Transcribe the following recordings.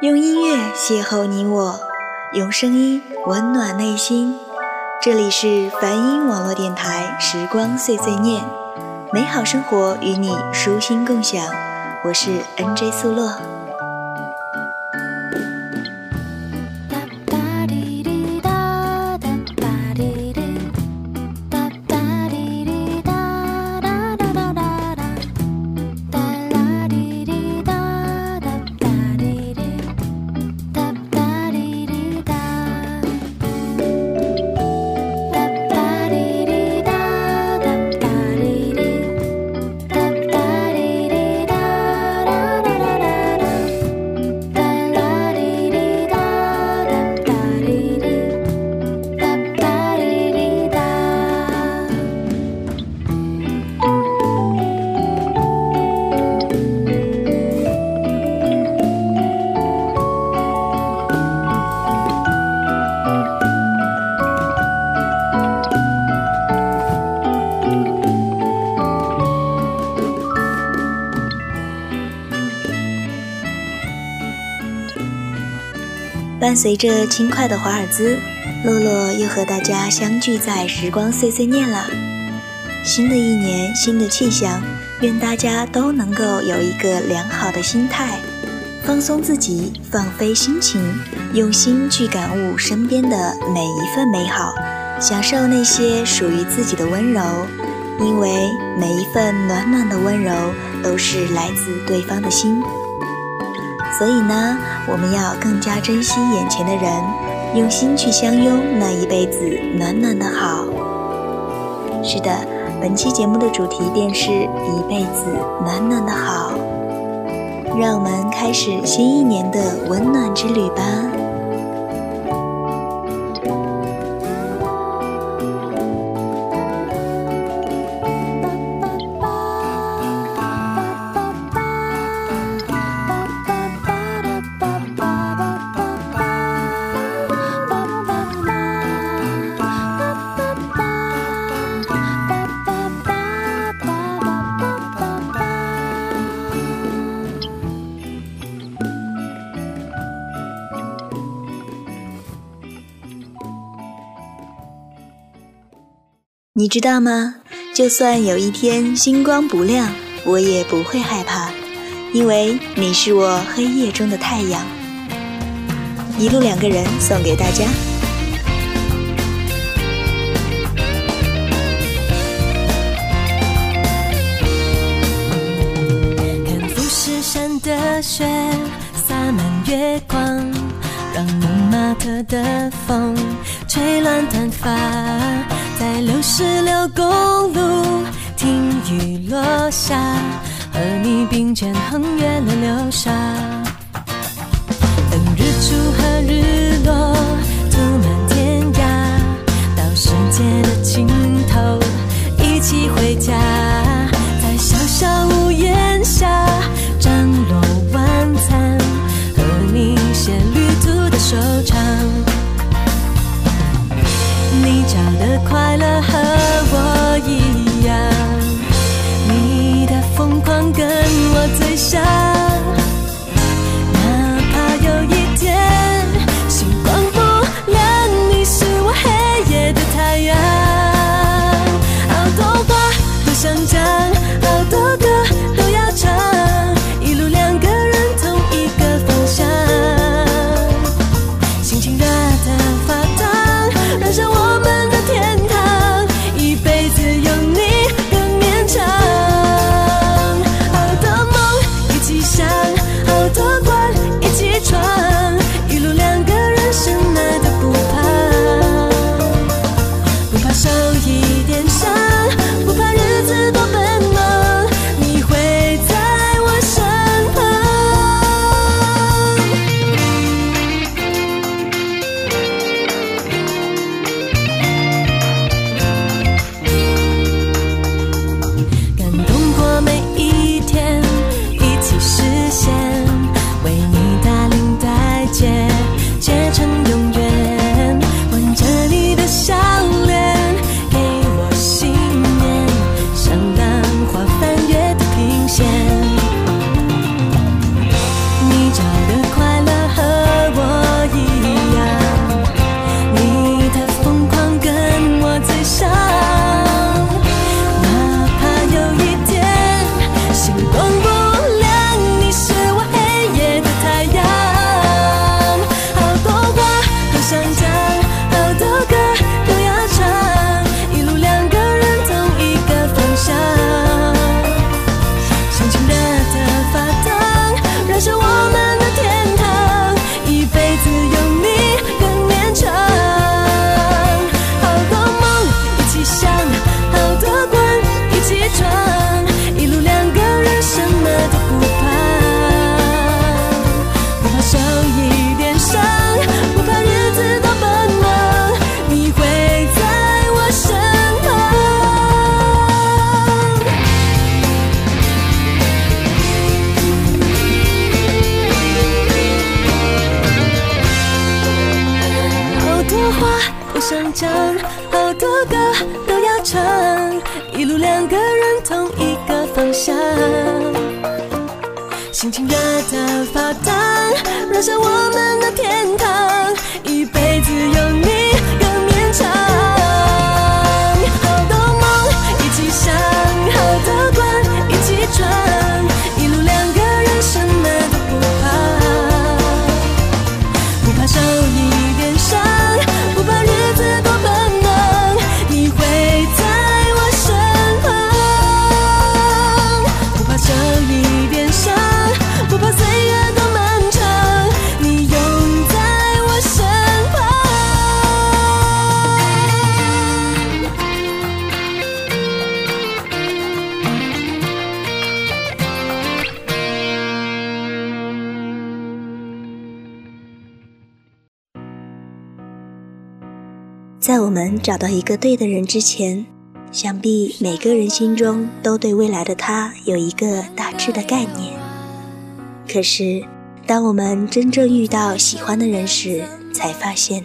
用音乐邂逅你我，用声音温暖内心。这里是梵音网络电台《时光碎碎念》，美好生活与你舒心共享。我是 NJ 苏洛。伴随着轻快的华尔兹，洛洛又和大家相聚在时光碎碎念了。新的一年，新的气象，愿大家都能够有一个良好的心态，放松自己，放飞心情，用心去感悟身边的每一份美好，享受那些属于自己的温柔，因为每一份暖暖的温柔都是来自对方的心。所以呢，我们要更加珍惜眼前的人，用心去相拥那一辈子暖暖的好。是的，本期节目的主题便是一辈子暖暖的好。让我们开始新一年的温暖之旅吧。知道吗？就算有一天星光不亮，我也不会害怕，因为你是我黑夜中的太阳。一路两个人送给大家。看富士山的雪洒满月光，让蒙马特的风吹乱短发。在六十六公路听雨落下，和你并肩横越了流沙，等日出和日落你找的快乐和我一样，你的疯狂跟我最像。轻轻的。我们找到一个对的人之前，想必每个人心中都对未来的他有一个大致的概念。可是，当我们真正遇到喜欢的人时，才发现，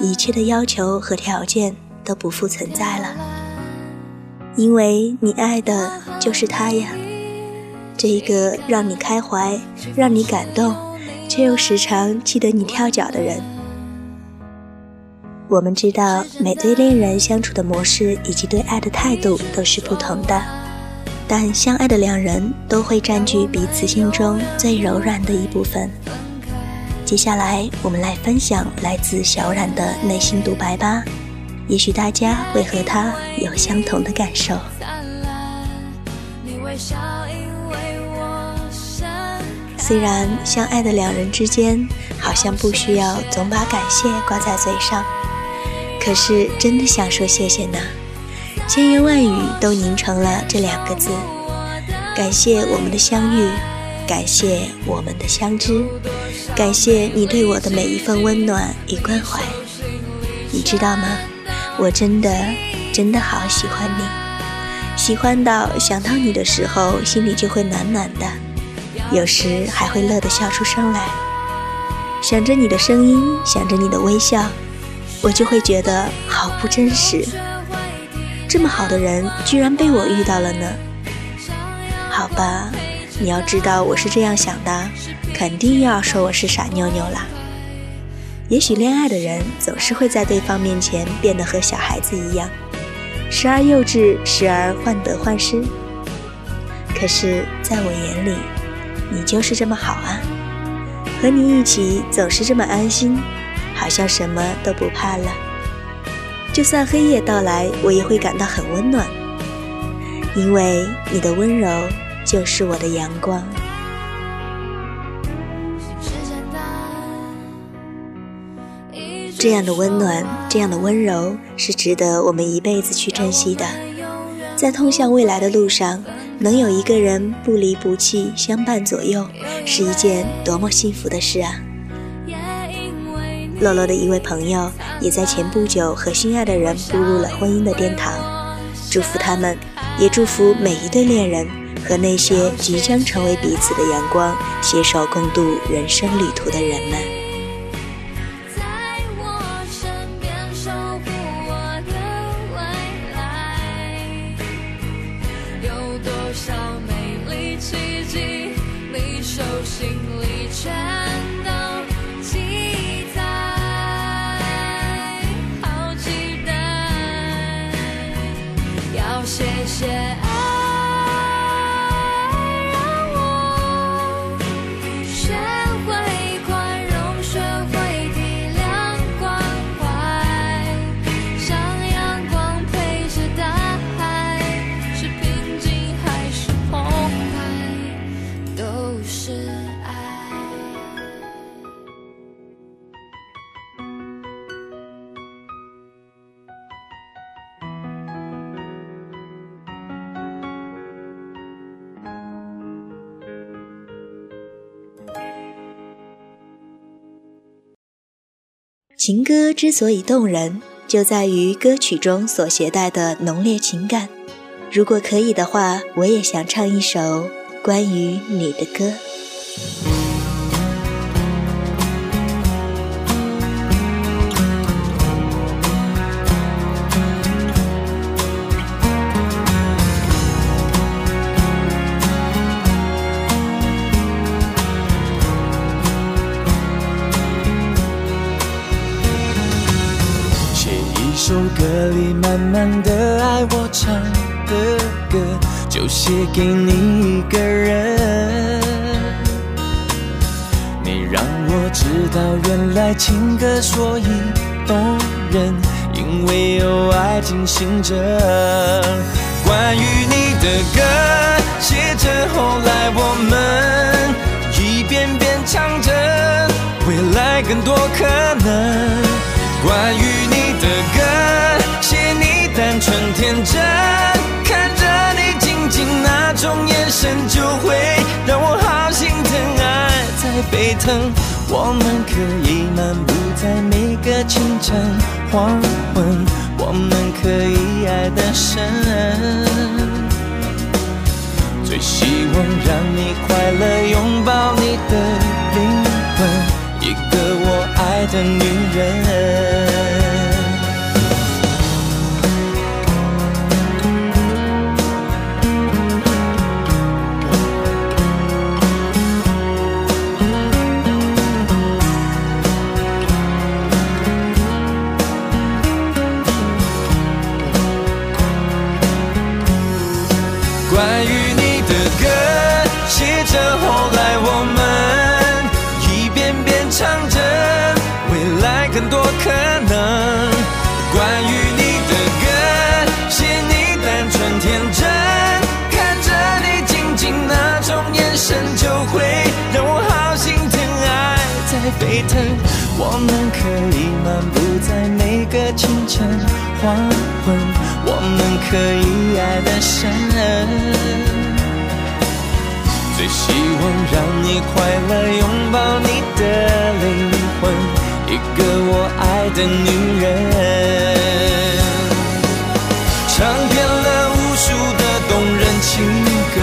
一切的要求和条件都不复存在了，因为你爱的就是他呀，这个让你开怀、让你感动，却又时常气得你跳脚的人。我们知道，每对恋人相处的模式以及对爱的态度都是不同的，但相爱的两人都会占据彼此心中最柔软的一部分。接下来，我们来分享来自小冉的内心独白吧，也许大家会和他有相同的感受。虽然相爱的两人之间好像不需要总把感谢挂在嘴上，可是真的想说谢谢呢，千言万语都凝成了这两个字：感谢我们的相遇，感谢我们的相知，感谢你对我的每一份温暖与关怀。你知道吗？我真的真的好喜欢你，喜欢到想到你的时候心里就会暖暖的，有时还会乐得笑出声来。想着你的声音，想着你的微笑，我就会觉得好不真实。这么好的人，居然被我遇到了呢？好吧，你要知道我是这样想的，肯定又要说我是傻妞妞啦。也许恋爱的人总是会在对方面前变得和小孩子一样，时而幼稚，时而患得患失。可是，在我眼里，你就是这么好啊！和你一起总是这么安心，好像什么都不怕了。就算黑夜到来，我也会感到很温暖，因为你的温柔就是我的阳光。这样的温暖，这样的温柔，是值得我们一辈子去珍惜的。在通向未来的路上，能有一个人不离不弃，相伴左右，是一件多么幸福的事啊！乐乐的一位朋友也在前不久和心爱的人步入了婚姻的殿堂，祝福他们，也祝福每一对恋人和那些即将成为彼此的阳光，携手共度人生旅途的人们。情歌之所以动人，就在于歌曲中所携带的浓烈情感。如果可以的话，我也想唱一首关于你的歌。写给你一个人。你让我知道，原来情歌所以动人，因为有爱进行着。关于你的歌，写着后来我们一遍遍唱着，未来更多可能。关于你的歌，写你单纯天真，种眼神，就会让我好心疼，爱在沸腾。我们可以漫步在每个清晨黄昏，我们可以爱得深。最希望让你快乐，拥抱你的灵魂，一个我爱的女人。个清晨黄昏，我们可以爱得深。最希望让你快乐，拥抱你的灵魂，一个我爱的女人。唱遍了无数的动人情歌，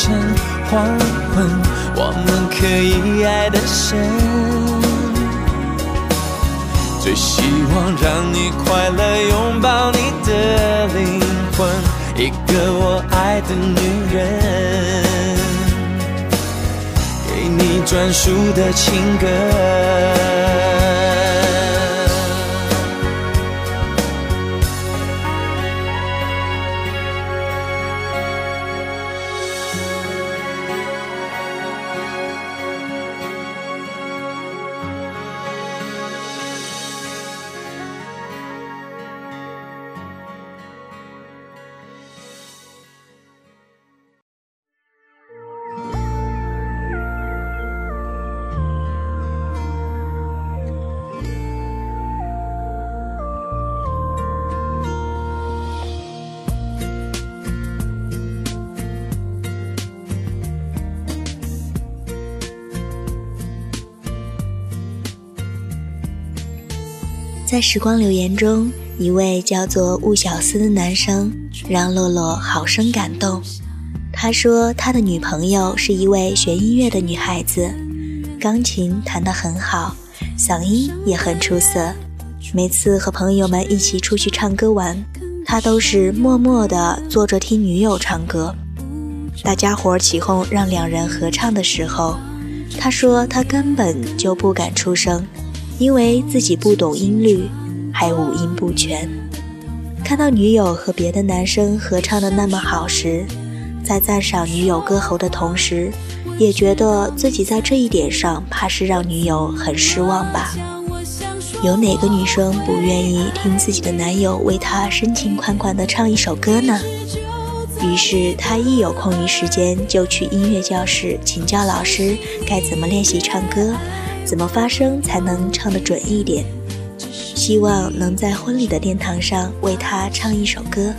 晨黄昏，我们可以爱得深。最希望让你快乐，拥抱你的灵魂，一个我爱的女人，给你专属的情歌。在时光留言中，一位叫做雾小思的男生让洛洛好生感动。他说，他的女朋友是一位学音乐的女孩子，钢琴弹得很好，嗓音也很出色。每次和朋友们一起出去唱歌玩，他都是默默地坐着听女友唱歌。大家伙起哄让两人合唱的时候，他说他根本就不敢出声。因为自己不懂音律，还五音不全。看到女友和别的男生合唱的那么好时，在赞赏女友歌喉的同时，也觉得自己在这一点上怕是让女友很失望吧。有哪个女生不愿意听自己的男友为她深情款款地唱一首歌呢？于是她一有空余时间就去音乐教室请教老师该怎么练习唱歌。怎么发声才能唱得准一点？希望能在婚礼的殿堂上为他唱一首歌。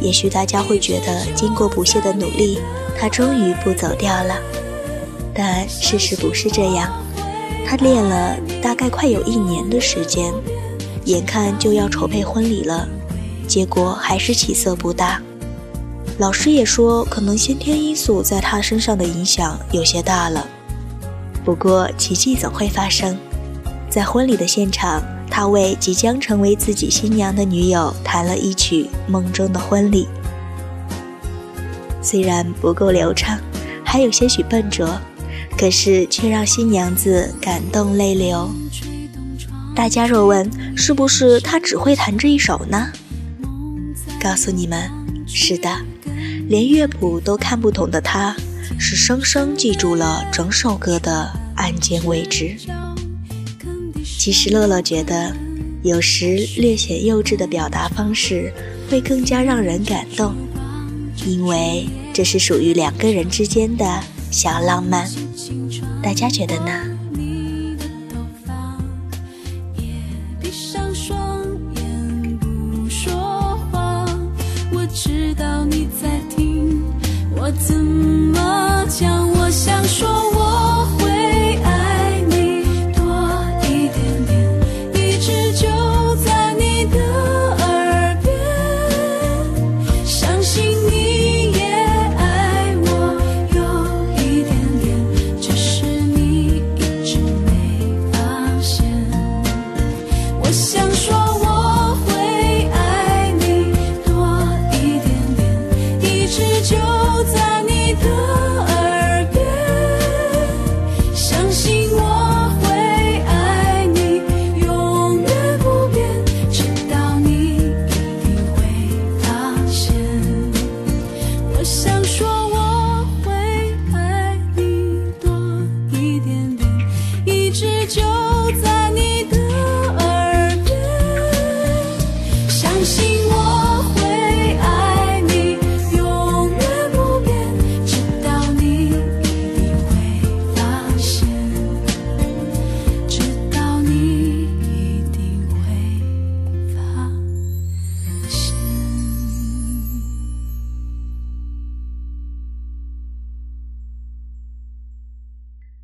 也许大家会觉得，经过不懈的努力，他终于不走调了。但事实不是这样，他练了大概快有一年的时间，眼看就要筹备婚礼了，结果还是起色不大。老师也说，可能先天因素在他身上的影响有些大了。不过奇迹总会发生，在婚礼的现场，他为即将成为自己新娘的女友弹了一曲《梦中的婚礼》，虽然不够流畅，还有些许笨拙，可是却让新娘子感动泪流。大家若问是不是他只会弹这一首呢？告诉你们，是的。连乐谱都看不懂的他，是生生记住了整首歌的按键位置。其实乐乐觉得，有时略显幼稚的表达方式会更加让人感动，因为这是属于两个人之间的小浪漫。大家觉得呢？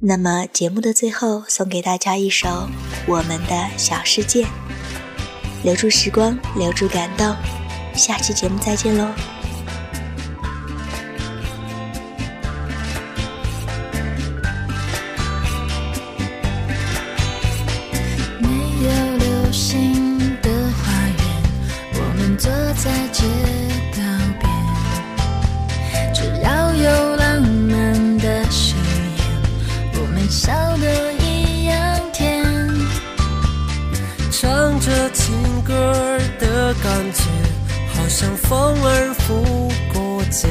那么节目的最后，送给大家一首《我们的小世界》，留住时光，留住感动。下期节目再见喽！感觉好像风儿拂过肩，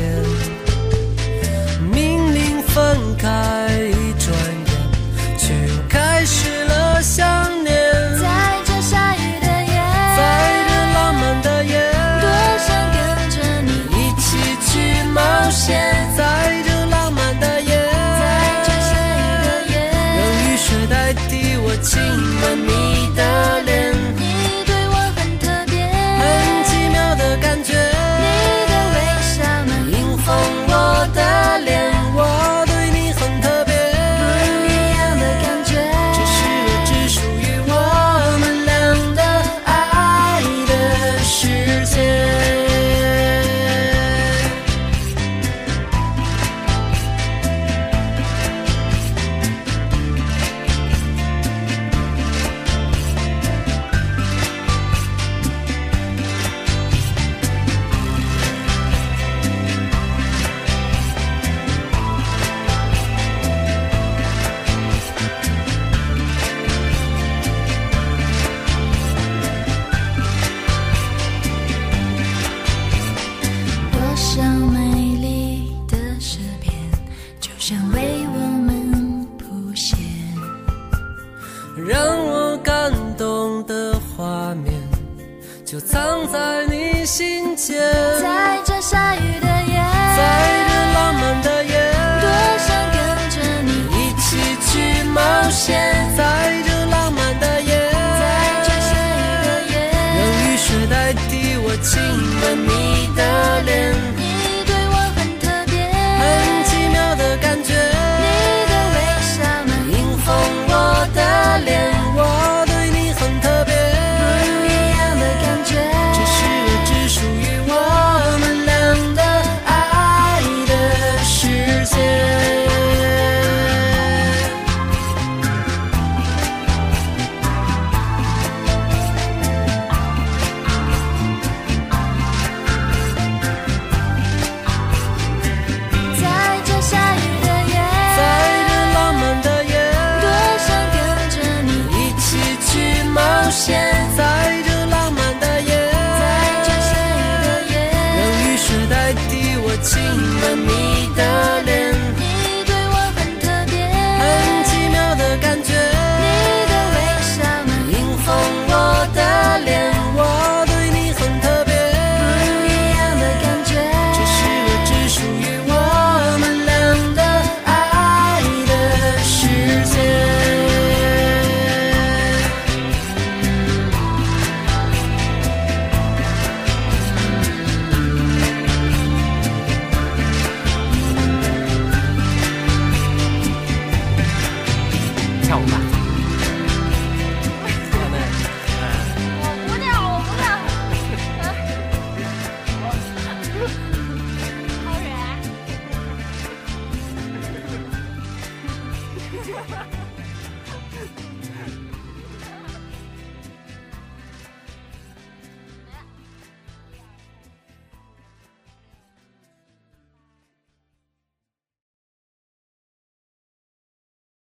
就藏在你心间，在这下雨的夜，在这浪漫的夜，多想跟着你一起去冒险，在这浪漫的夜，在这下雨的夜，用雨水代替我亲吻你的脸，你对我很特别，很奇妙的感觉，你的微笑映红我的脸。